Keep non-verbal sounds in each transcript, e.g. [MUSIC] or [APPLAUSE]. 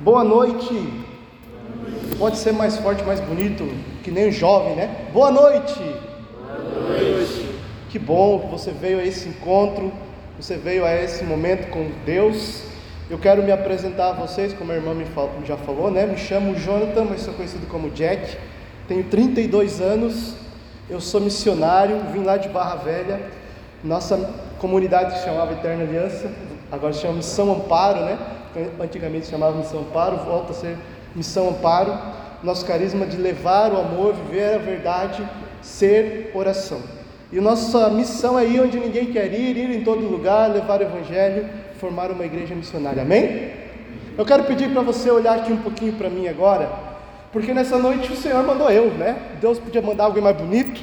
Boa noite. Pode ser mais forte, mais bonito, que nem o jovem, né? Boa noite. Boa noite. Que bom que você veio a esse encontro, você veio a esse momento com Deus. Eu quero me apresentar a vocês, como a irmã me já falou, né? Me chamo Jonathan, mas sou conhecido como Jack. Tenho 32 anos. Eu sou missionário, vim lá de Barra Velha. Nossa comunidade se chamava Eterna Aliança, agora se chama Missão Amparo, né? Antigamente chamava Missão Amparo, volta a ser Missão Amparo. Nosso carisma de levar o amor, viver a verdade, ser oração. E nossa missão é ir onde ninguém quer ir, ir em todo lugar, levar o Evangelho, formar uma igreja missionária. Amém? Eu quero pedir para você olhar aqui um pouquinho para mim agora, porque nessa noite o Senhor mandou eu, né? Deus podia mandar alguém mais bonito,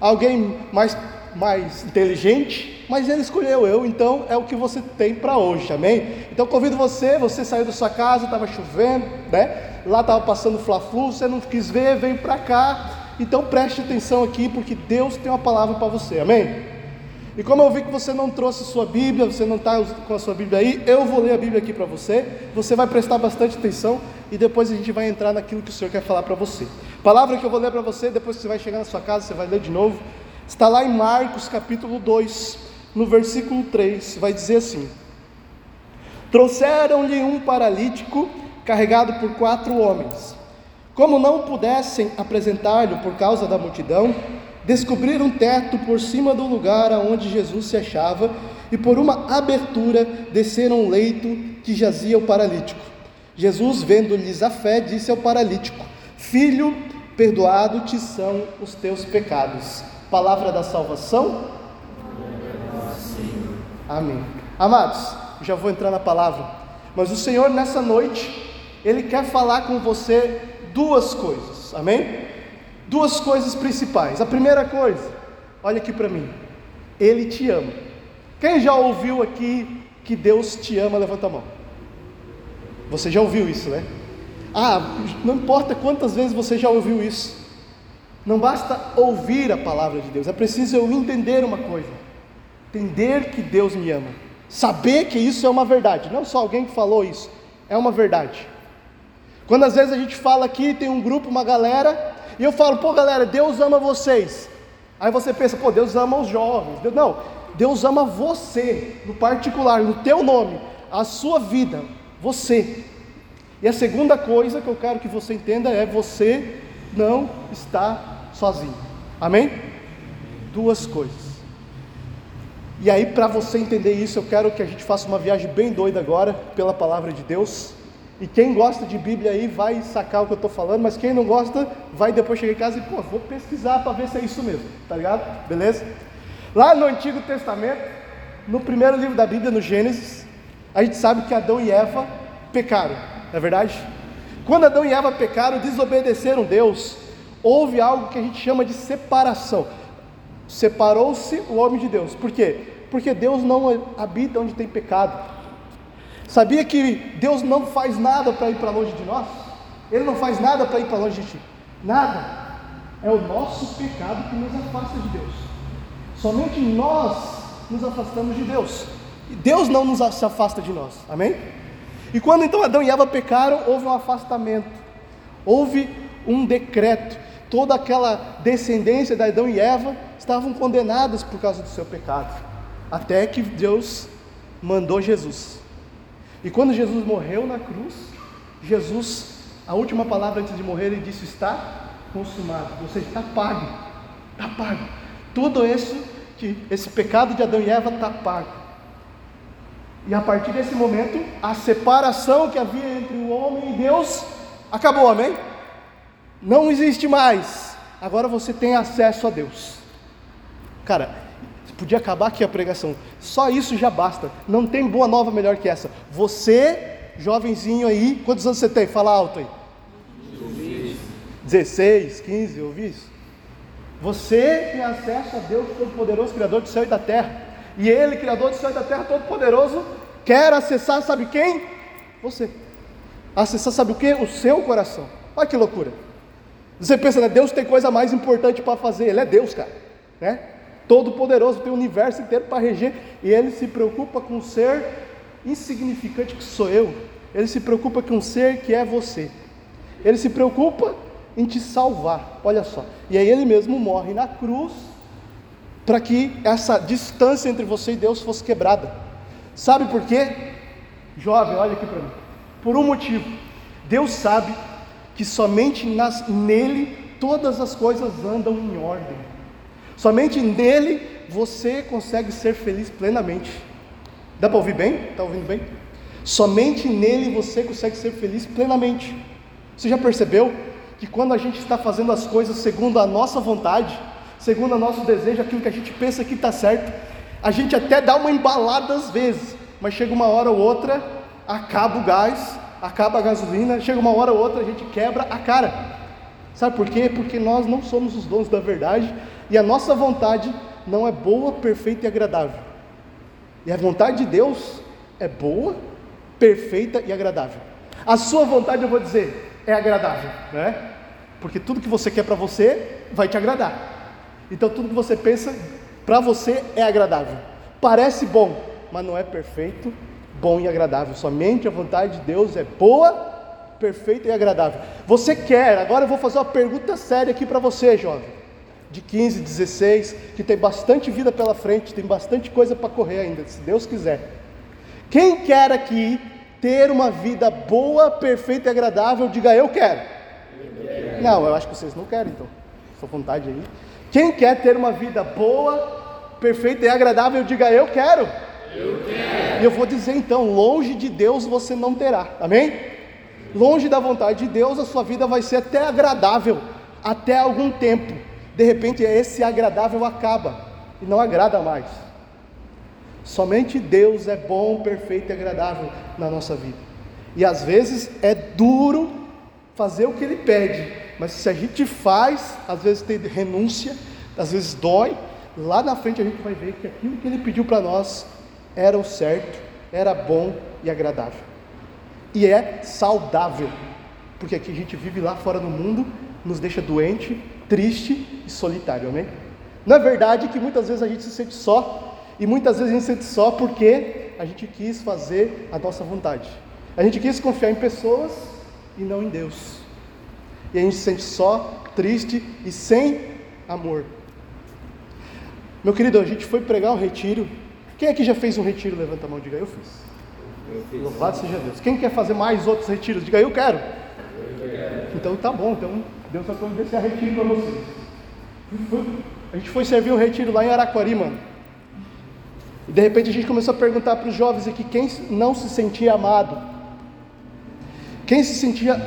alguém mais, mais inteligente, mas Ele escolheu eu, então é o que você tem para hoje, amém? Então convido você, você saiu da sua casa, estava chovendo, né? Lá estava passando fla-flu, você não quis ver, veio para cá, então preste atenção aqui, porque Deus tem uma palavra para você, amém? E como eu vi que você não trouxe sua Bíblia, você não está com a sua Bíblia aí, eu vou ler a Bíblia aqui para você. Você vai prestar bastante atenção e depois a gente vai entrar naquilo que o Senhor quer falar para você. Palavra que eu vou ler para você, depois que você vai chegar na sua casa, você vai ler de novo. Está lá em Marcos capítulo 2, no versículo 3, vai dizer assim: Trouxeram-lhe um paralítico carregado por quatro homens. Como não pudessem apresentar-lhe por causa da multidão, descobriram um teto por cima do lugar aonde Jesus se achava e por uma abertura desceram um leito que jazia o paralítico. Jesus, vendo-lhes a fé, disse ao paralítico: Filho, perdoado te são os teus pecados. Palavra da salvação. Amém. Amados, já vou entrar na palavra, mas o Senhor nessa noite, Ele quer falar com você duas coisas, amém? Duas coisas principais. A primeira coisa, olha aqui para mim, Ele te ama. Quem já ouviu aqui que Deus te ama? Levanta a mão. Você já ouviu isso, né? Ah, não importa quantas vezes você já ouviu isso. Não basta ouvir a palavra de Deus, é preciso eu entender uma coisa. Entender que Deus me ama. Saber que isso é uma verdade. Não só alguém que falou isso, é uma verdade. Quando às vezes a gente fala aqui, tem um grupo, uma galera, e eu falo, pô galera, Deus ama vocês. Aí você pensa, pô, Deus ama os jovens. Deus, não, Deus ama você, no particular, no teu nome, a sua vida, você. E a segunda coisa que eu quero que você entenda é: você não está sozinho. Amém? Duas coisas. E aí, para você entender isso, eu quero que a gente faça uma viagem bem doida agora, pela palavra de Deus. E quem gosta de Bíblia aí vai sacar o que eu estou falando, mas quem não gosta, vai depois chegar em casa e, pô, vou pesquisar para ver se é isso mesmo, tá ligado? Beleza? Lá no Antigo Testamento, no primeiro livro da Bíblia, no Gênesis, a gente sabe que Adão e Eva pecaram, não é verdade? Quando Adão e Eva pecaram, desobedeceram Deus, houve algo que a gente chama de separação. Separou-se o homem de Deus. Por quê? Porque Deus não habita onde tem pecado. Sabia que Deus não faz nada para ir para longe de nós? Ele não faz nada para ir para longe de ti. Nada. É o nosso pecado que nos afasta de Deus. Somente nós nos afastamos de Deus. E Deus não nos afasta de nós. Amém? E quando então Adão e Eva pecaram, houve um afastamento. Houve um decreto. Toda aquela descendência de Adão e Eva estavam condenadas por causa do seu pecado. Até que Deus mandou Jesus e quando Jesus morreu na cruz, Jesus, a última palavra antes de morrer, ele disse: Está consumado, ou seja, está pago, está pago. Tudo isso, que esse pecado de Adão e Eva está pago. E a partir desse momento, a separação que havia entre o homem e Deus acabou, amém? Não existe mais. Agora você tem acesso a Deus. Cara, Podia acabar aqui a pregação. Só isso já basta. Não tem boa nova melhor que essa. Você, jovenzinho aí, quantos anos você tem? Fala alto aí. 16, 15, ouvi isso? Você tem acesso a Deus Todo-Poderoso, Criador do céu e da terra. E Ele, Criador do céu e da terra, Todo-Poderoso, quer acessar, sabe quem? Você. Acessar, sabe o que? O seu coração. Olha que loucura. Você pensa, né? Deus tem coisa mais importante para fazer. Ele é Deus, cara. Né? Todo-poderoso, tem o universo inteiro para reger, e ele se preocupa com o ser insignificante que sou eu, Ele se preocupa com um ser que é você. Ele se preocupa em te salvar. Olha só. E aí ele mesmo morre na cruz para que essa distância entre você e Deus fosse quebrada. Sabe por quê? Jovem, olha aqui para mim. Por um motivo. Deus sabe que somente nas, nele todas as coisas andam em ordem. Somente nele você consegue ser feliz plenamente. Dá para ouvir bem? Está ouvindo bem? Somente nele você consegue ser feliz plenamente. Você já percebeu que quando a gente está fazendo as coisas segundo a nossa vontade, segundo o nosso desejo, aquilo que a gente pensa que está certo, a gente até dá uma embalada às vezes, mas chega uma hora ou outra, acaba o gás, acaba a gasolina, chega uma hora ou outra, a gente quebra a cara. Sabe por quê? Porque nós não somos os donos da verdade e a nossa vontade não é boa, perfeita e agradável. E a vontade de Deus é boa, perfeita e agradável. A sua vontade, eu vou dizer, é agradável, né? Porque tudo que você quer para você vai te agradar. Então tudo que você pensa para você é agradável. Parece bom, mas não é perfeito, bom e agradável. Somente a vontade de Deus é boa, perfeita e agradável. Você quer, agora eu vou fazer uma pergunta séria aqui para você, jovem, de 15, 16, que tem bastante vida pela frente, tem bastante coisa para correr ainda, se Deus quiser. Quem quer aqui ter uma vida boa, perfeita e agradável, diga eu quero. Não, eu acho que vocês não querem, então. Sua vontade aí. Quem quer ter uma vida boa, perfeita e agradável, diga eu quero. Eu quero. E eu vou dizer então, longe de Deus você não terá. Amém? Longe da vontade de Deus, a sua vida vai ser até agradável, até algum tempo. De repente, esse agradável acaba e não agrada mais. Somente Deus é bom, perfeito e agradável na nossa vida. E às vezes é duro fazer o que Ele pede, mas se a gente faz, às vezes tem renúncia, às vezes dói, lá na frente a gente vai ver que aquilo que Ele pediu para nós era o certo, era bom e agradável. E é saudável, porque aqui a gente vive lá fora no mundo, nos deixa doente, triste e solitário, amém? Não é verdade que muitas vezes a gente se sente só, e muitas vezes a gente sente só porque a gente quis fazer a nossa vontade. A gente quis confiar em pessoas e não em Deus. E a gente se sente só, triste e sem amor. Meu querido, a gente foi pregar um retiro. Quem aqui já fez um retiro? Levanta a mão, diga eu fiz. Eu fiz. Louvado seja Deus. Quem quer fazer mais outros retiros? Diga eu quero. Eu quero. Então tá bom, então Deus vai providenciar retiro para vocês. A gente foi servir um retiro lá em Araquari, mano. E de repente a gente começou a perguntar para os jovens aqui quem não se sentia amado, quem se sentia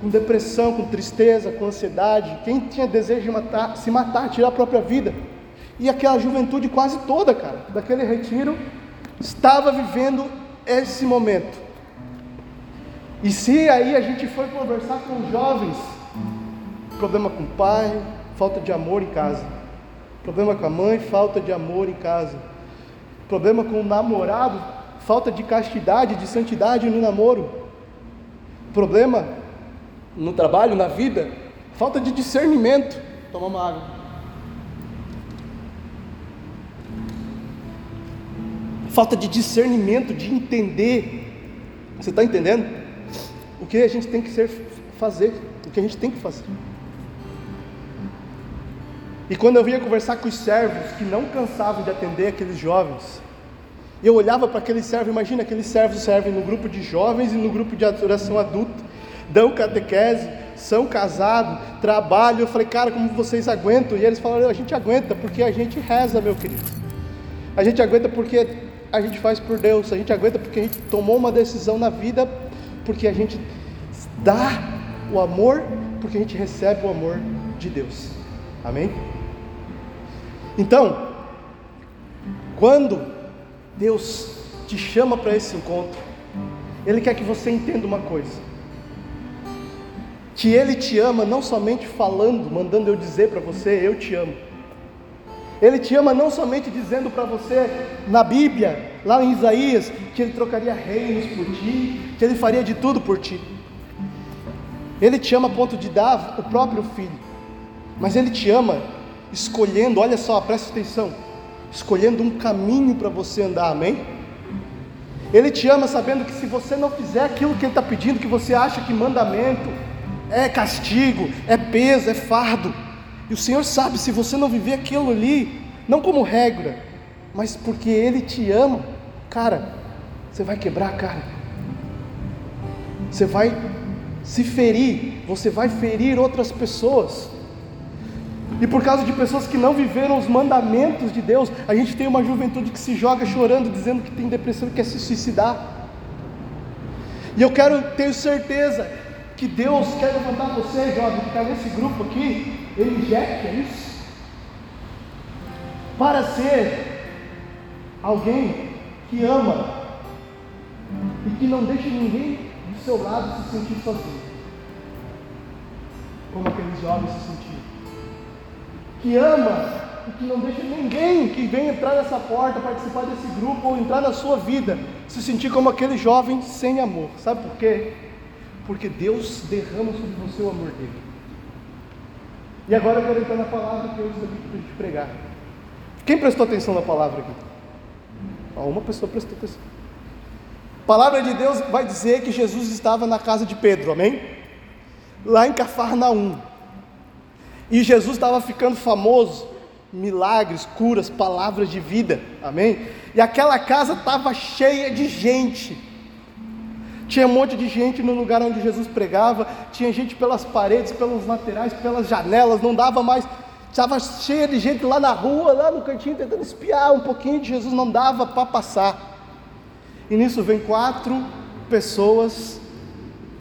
com depressão, com tristeza, com ansiedade, quem tinha desejo de matar, se matar, tirar a própria vida. E aquela juventude quase toda, cara, daquele retiro, estava vivendo esse momento. E se aí a gente for conversar com os jovens, problema com o pai, falta de amor em casa. Problema com a mãe, falta de amor em casa problema com o namorado, falta de castidade, de santidade no namoro, problema no trabalho, na vida, falta de discernimento. Toma uma água. Falta de discernimento, de entender. Você está entendendo? O que a gente tem que ser, fazer, o que a gente tem que fazer. E quando eu vinha conversar com os servos que não cansavam de atender aqueles jovens, eu olhava para aqueles servos, imagina aqueles servos servem no grupo de jovens e no grupo de adoração adulta, dão catequese, são casados, trabalham. Eu falei, cara, como vocês aguentam? E eles falaram, a gente aguenta porque a gente reza, meu querido. A gente aguenta porque a gente faz por Deus, a gente aguenta porque a gente tomou uma decisão na vida, porque a gente dá o amor, porque a gente recebe o amor de Deus. Amém? Então, quando Deus te chama para esse encontro, Ele quer que você entenda uma coisa: que Ele te ama não somente falando, mandando eu dizer para você, eu te amo. Ele te ama não somente dizendo para você na Bíblia, lá em Isaías, que Ele trocaria reinos por ti, que Ele faria de tudo por ti. Ele te ama a ponto de dar o próprio filho, mas Ele te ama escolhendo, olha só, presta atenção, escolhendo um caminho para você andar, amém? Ele te ama sabendo que se você não fizer aquilo que Ele está pedindo, que você acha que mandamento é castigo, é peso, é fardo, e o Senhor sabe, se você não viver aquilo ali, não como regra, mas porque Ele te ama, cara, você vai quebrar a cara, você vai se ferir, você vai ferir outras pessoas. E por causa de pessoas que não viveram os mandamentos de Deus, a gente tem uma juventude que se joga chorando, dizendo que tem depressão e quer se suicidar. E eu quero, tenho certeza, que Deus quer levantar você, jovem, que está nesse grupo aqui, ele quer isso, para ser alguém que ama e que não deixa ninguém do seu lado se sentir sozinho, como aqueles jovens se sentiram que ama e que não deixa ninguém que vem entrar nessa porta, participar desse grupo ou entrar na sua vida, se sentir como aquele jovem sem amor. Sabe por quê? Porque Deus derrama sobre você o amor dele. E agora eu quero entrar na palavra que eu estou aqui para te pregar. Quem prestou atenção na palavra aqui? uma pessoa prestou atenção. A palavra de Deus vai dizer que Jesus estava na casa de Pedro, amém? Lá em Cafarnaum. E Jesus estava ficando famoso, milagres, curas, palavras de vida, amém? E aquela casa estava cheia de gente. Tinha um monte de gente no lugar onde Jesus pregava, tinha gente pelas paredes, pelos laterais, pelas janelas, não dava mais. Estava cheia de gente lá na rua, lá no cantinho, tentando espiar um pouquinho de Jesus, não dava para passar. E nisso vem quatro pessoas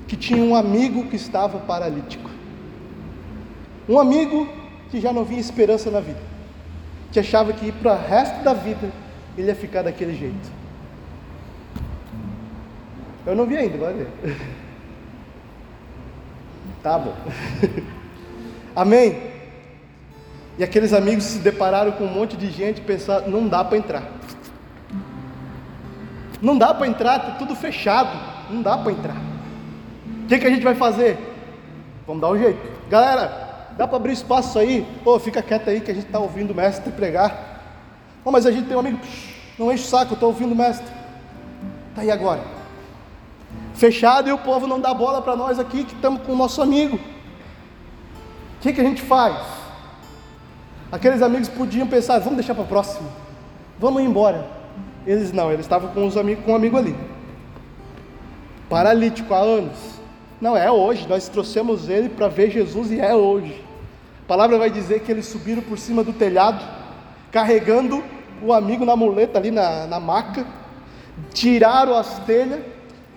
que tinham um amigo que estava paralítico. Um amigo que já não via esperança na vida, que achava que para o resto da vida ele ia ficar daquele jeito. Eu não vi ainda, vai. [LAUGHS] Tá bom. [LAUGHS] Amém? E aqueles amigos se depararam com um monte de gente e pensaram: não dá para entrar. Não dá para entrar, está tudo fechado. Não dá para entrar. O que, que a gente vai fazer? Vamos dar um jeito. Galera, Dá para abrir espaço aí? Pô, fica quieto aí que a gente está ouvindo o mestre pregar. Oh, mas a gente tem um amigo, não enche o saco, estou ouvindo o mestre. Tá aí agora. Fechado e o povo não dá bola para nós aqui que estamos com o nosso amigo. O que, que a gente faz? Aqueles amigos podiam pensar, vamos deixar para próximo, vamos embora. Eles não, eles estavam com, os amigos, com um amigo ali, paralítico há anos não, é hoje, nós trouxemos ele para ver Jesus e é hoje. A palavra vai dizer que eles subiram por cima do telhado, carregando o amigo na muleta ali na, na maca, tiraram as telhas,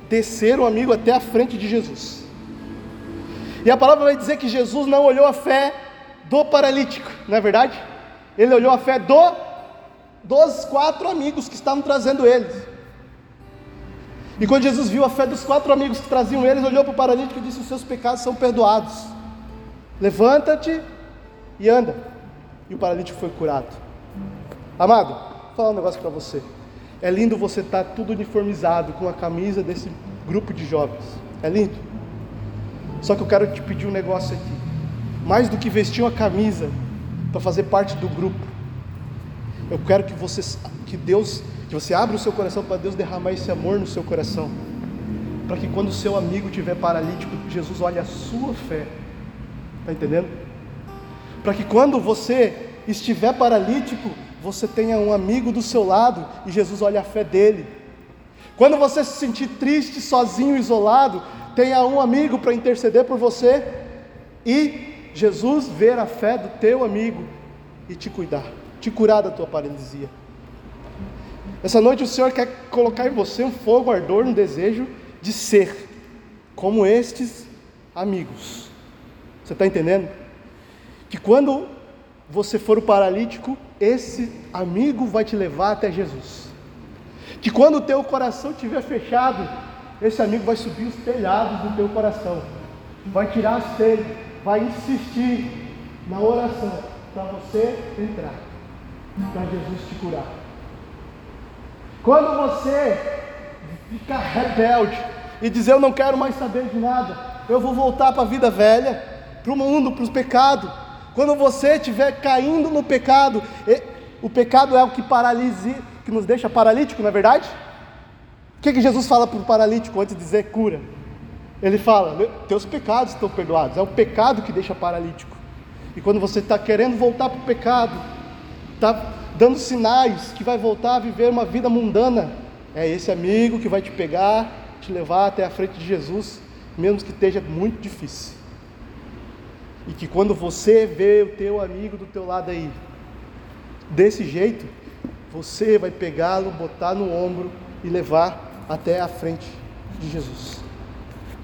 desceram o amigo até a frente de Jesus. E a palavra vai dizer que Jesus não olhou a fé do paralítico, não é verdade? Ele olhou a fé do dos quatro amigos que estavam trazendo eles. E quando Jesus viu a fé dos quatro amigos que traziam eles, olhou para o paralítico e disse: Os seus pecados são perdoados. Levanta-te e anda. E o paralítico foi curado. Amado, vou falar um negócio para você. É lindo você estar tá tudo uniformizado com a camisa desse grupo de jovens. É lindo. Só que eu quero te pedir um negócio aqui. Mais do que vestir uma camisa para fazer parte do grupo, eu quero que você, que Deus que você abra o seu coração para Deus derramar esse amor no seu coração. Para que quando o seu amigo estiver paralítico, Jesus olhe a sua fé. Está entendendo? Para que quando você estiver paralítico, você tenha um amigo do seu lado e Jesus olhe a fé dele. Quando você se sentir triste, sozinho, isolado, tenha um amigo para interceder por você e Jesus ver a fé do teu amigo e te cuidar, te curar da tua paralisia. Essa noite o Senhor quer colocar em você um fogo, ardor, um desejo de ser como estes amigos. Você está entendendo? Que quando você for o paralítico, esse amigo vai te levar até Jesus. Que quando o teu coração estiver fechado, esse amigo vai subir os telhados do teu coração, vai tirar as telhas, vai insistir na oração para você entrar, para Jesus te curar. Quando você ficar rebelde e dizer eu não quero mais saber de nada, eu vou voltar para a vida velha, para o mundo, para os pecados. Quando você estiver caindo no pecado, o pecado é o que paralise, que nos deixa paralítico, não é verdade? que, que Jesus fala para o paralítico antes de dizer cura? Ele fala: Teus pecados estão perdoados. É o pecado que deixa paralítico. E quando você está querendo voltar para o pecado, está dando sinais que vai voltar a viver uma vida mundana, é esse amigo que vai te pegar, te levar até a frente de Jesus, mesmo que esteja muito difícil. E que quando você vê o teu amigo do teu lado aí, desse jeito, você vai pegá-lo, botar no ombro e levar até a frente de Jesus.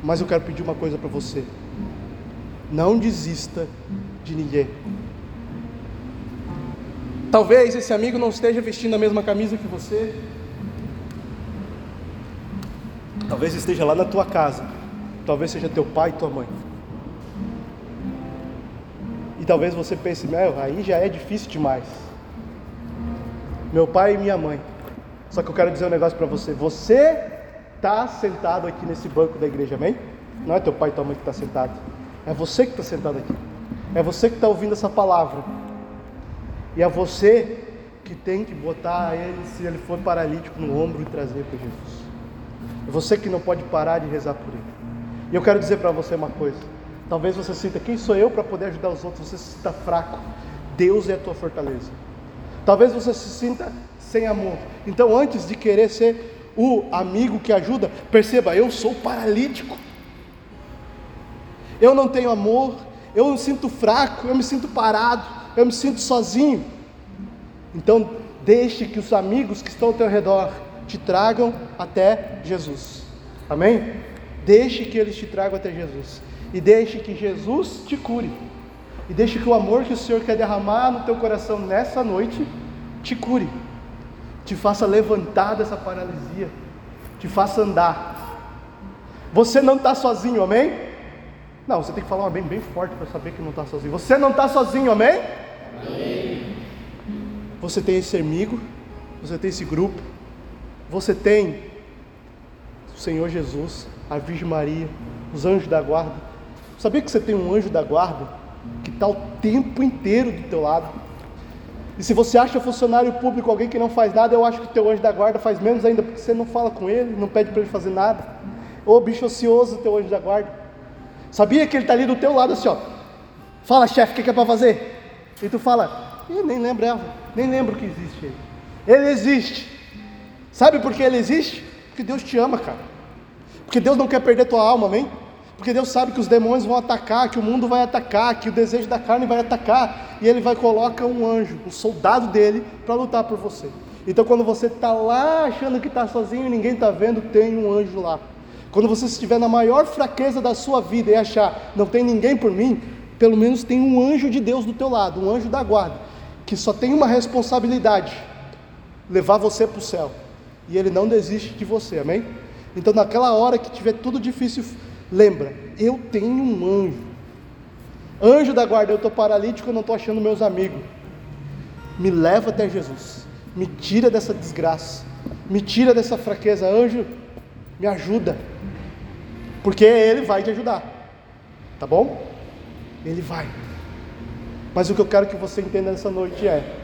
Mas eu quero pedir uma coisa para você: não desista de ninguém. Talvez esse amigo não esteja vestindo a mesma camisa que você. Talvez esteja lá na tua casa. Talvez seja teu pai e tua mãe. E talvez você pense, meu, aí já é difícil demais. Meu pai e minha mãe. Só que eu quero dizer um negócio para você. Você está sentado aqui nesse banco da igreja, amém? Não é teu pai e tua mãe que está sentado. É você que está sentado aqui. É você que está ouvindo essa palavra. E é você que tem que botar ele, se ele for paralítico, no ombro e trazer para Jesus. É você que não pode parar de rezar por ele. E eu quero dizer para você uma coisa. Talvez você sinta, quem sou eu para poder ajudar os outros? Você se sinta fraco. Deus é a tua fortaleza. Talvez você se sinta sem amor. Então, antes de querer ser o amigo que ajuda, perceba, eu sou paralítico. Eu não tenho amor, eu me sinto fraco, eu me sinto parado, eu me sinto sozinho. Então, deixe que os amigos que estão ao teu redor te tragam até Jesus. Amém? Deixe que eles te tragam até Jesus. E deixe que Jesus te cure. E deixe que o amor que o Senhor quer derramar no teu coração nessa noite te cure. Te faça levantar dessa paralisia. Te faça andar. Você não está sozinho, amém? Não, você tem que falar um bem forte para saber que não está sozinho. Você não está sozinho, amém? Você tem esse amigo, você tem esse grupo, você tem o Senhor Jesus, a Virgem Maria, os anjos da guarda. Sabia que você tem um anjo da guarda que está o tempo inteiro do teu lado? E se você acha funcionário público alguém que não faz nada, eu acho que o teu anjo da guarda faz menos ainda, porque você não fala com ele, não pede para ele fazer nada. Ô bicho ocioso, teu anjo da guarda. Sabia que ele está ali do teu lado assim, ó. Fala, chefe, o que, que é para fazer? E tu fala, nem lembro ela, nem lembro que existe ele. Ele existe. Sabe por que ele existe? Porque Deus te ama, cara. Porque Deus não quer perder tua alma, amém? Porque Deus sabe que os demônios vão atacar, que o mundo vai atacar, que o desejo da carne vai atacar, e Ele vai colocar um anjo, um soldado dele, para lutar por você. Então, quando você está lá achando que está sozinho e ninguém está vendo, tem um anjo lá. Quando você estiver na maior fraqueza da sua vida e achar, não tem ninguém por mim, pelo menos tem um anjo de Deus do teu lado, um anjo da guarda, que só tem uma responsabilidade: levar você para o céu e ele não desiste de você, amém? Então, naquela hora que tiver tudo difícil, lembra: eu tenho um anjo. Anjo da guarda, eu estou paralítico, eu não estou achando meus amigos. Me leva até Jesus, me tira dessa desgraça, me tira dessa fraqueza. Anjo, me ajuda, porque Ele vai te ajudar, tá bom? Ele vai. Mas o que eu quero que você entenda nessa noite é: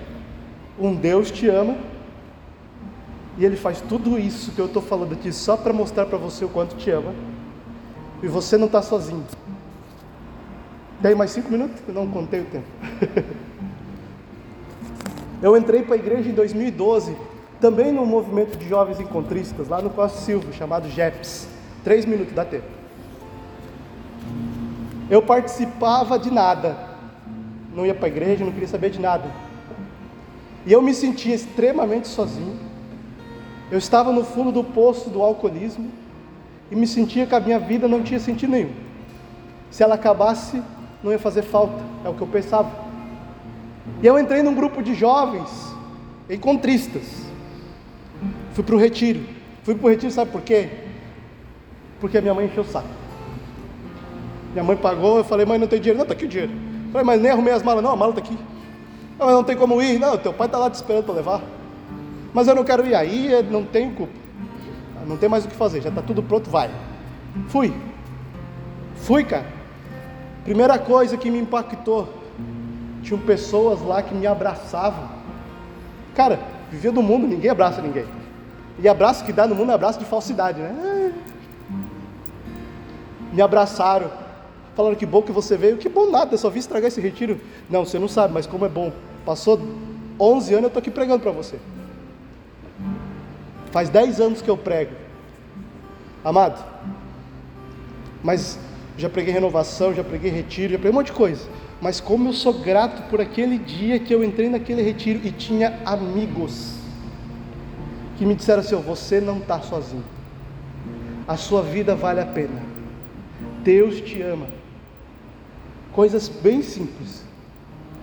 um Deus te ama e ele faz tudo isso que eu estou falando aqui só para mostrar para você o quanto te ama. E você não está sozinho. Tem mais cinco minutos? Eu não contei o tempo. [LAUGHS] eu entrei para a igreja em 2012, também no movimento de jovens encontristas, lá no Costa Silva, chamado JEPS. Três minutos, dá tempo. Eu participava de nada. Não ia para a igreja, não queria saber de nada. E eu me sentia extremamente sozinho eu estava no fundo do poço do alcoolismo e me sentia que a minha vida não tinha sentido nenhum. Se ela acabasse, não ia fazer falta, é o que eu pensava. E eu entrei num grupo de jovens encontristas. Fui para o retiro. Fui para o retiro, sabe por quê? Porque a minha mãe encheu o saco. Minha mãe pagou, eu falei, mãe, não tem dinheiro. Não, está aqui o dinheiro. Eu falei, mas nem arrumei as malas. Não, a mala está aqui. Não, mas não tem como ir. Não, teu pai está lá te esperando para levar mas eu não quero ir aí, não tenho culpa. Não tem mais o que fazer, já está tudo pronto, vai. Fui. Fui, cara. Primeira coisa que me impactou, tinham pessoas lá que me abraçavam. Cara, vivia do mundo, ninguém abraça ninguém. E abraço que dá no mundo é abraço de falsidade, né? Me abraçaram, falaram que bom que você veio. Que bom nada, eu só vim estragar esse retiro. Não, você não sabe, mas como é bom. Passou 11 anos, eu estou aqui pregando para você. Faz 10 anos que eu prego. Amado, mas já preguei renovação, já preguei retiro, já preguei um monte de coisa. Mas como eu sou grato por aquele dia que eu entrei naquele retiro e tinha amigos que me disseram assim: você não está sozinho, a sua vida vale a pena, Deus te ama. Coisas bem simples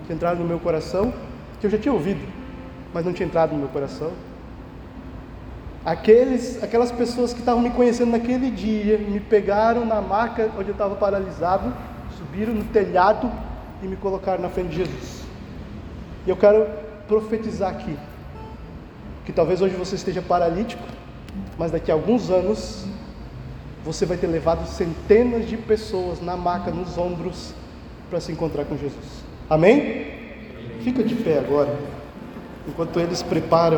que entraram no meu coração, que eu já tinha ouvido, mas não tinha entrado no meu coração. Aqueles, aquelas pessoas que estavam me conhecendo naquele dia, me pegaram na maca onde eu estava paralisado, subiram no telhado e me colocaram na frente de Jesus. E eu quero profetizar aqui que talvez hoje você esteja paralítico, mas daqui a alguns anos você vai ter levado centenas de pessoas na maca, nos ombros, para se encontrar com Jesus. Amém? Fica de pé agora, enquanto eles preparam.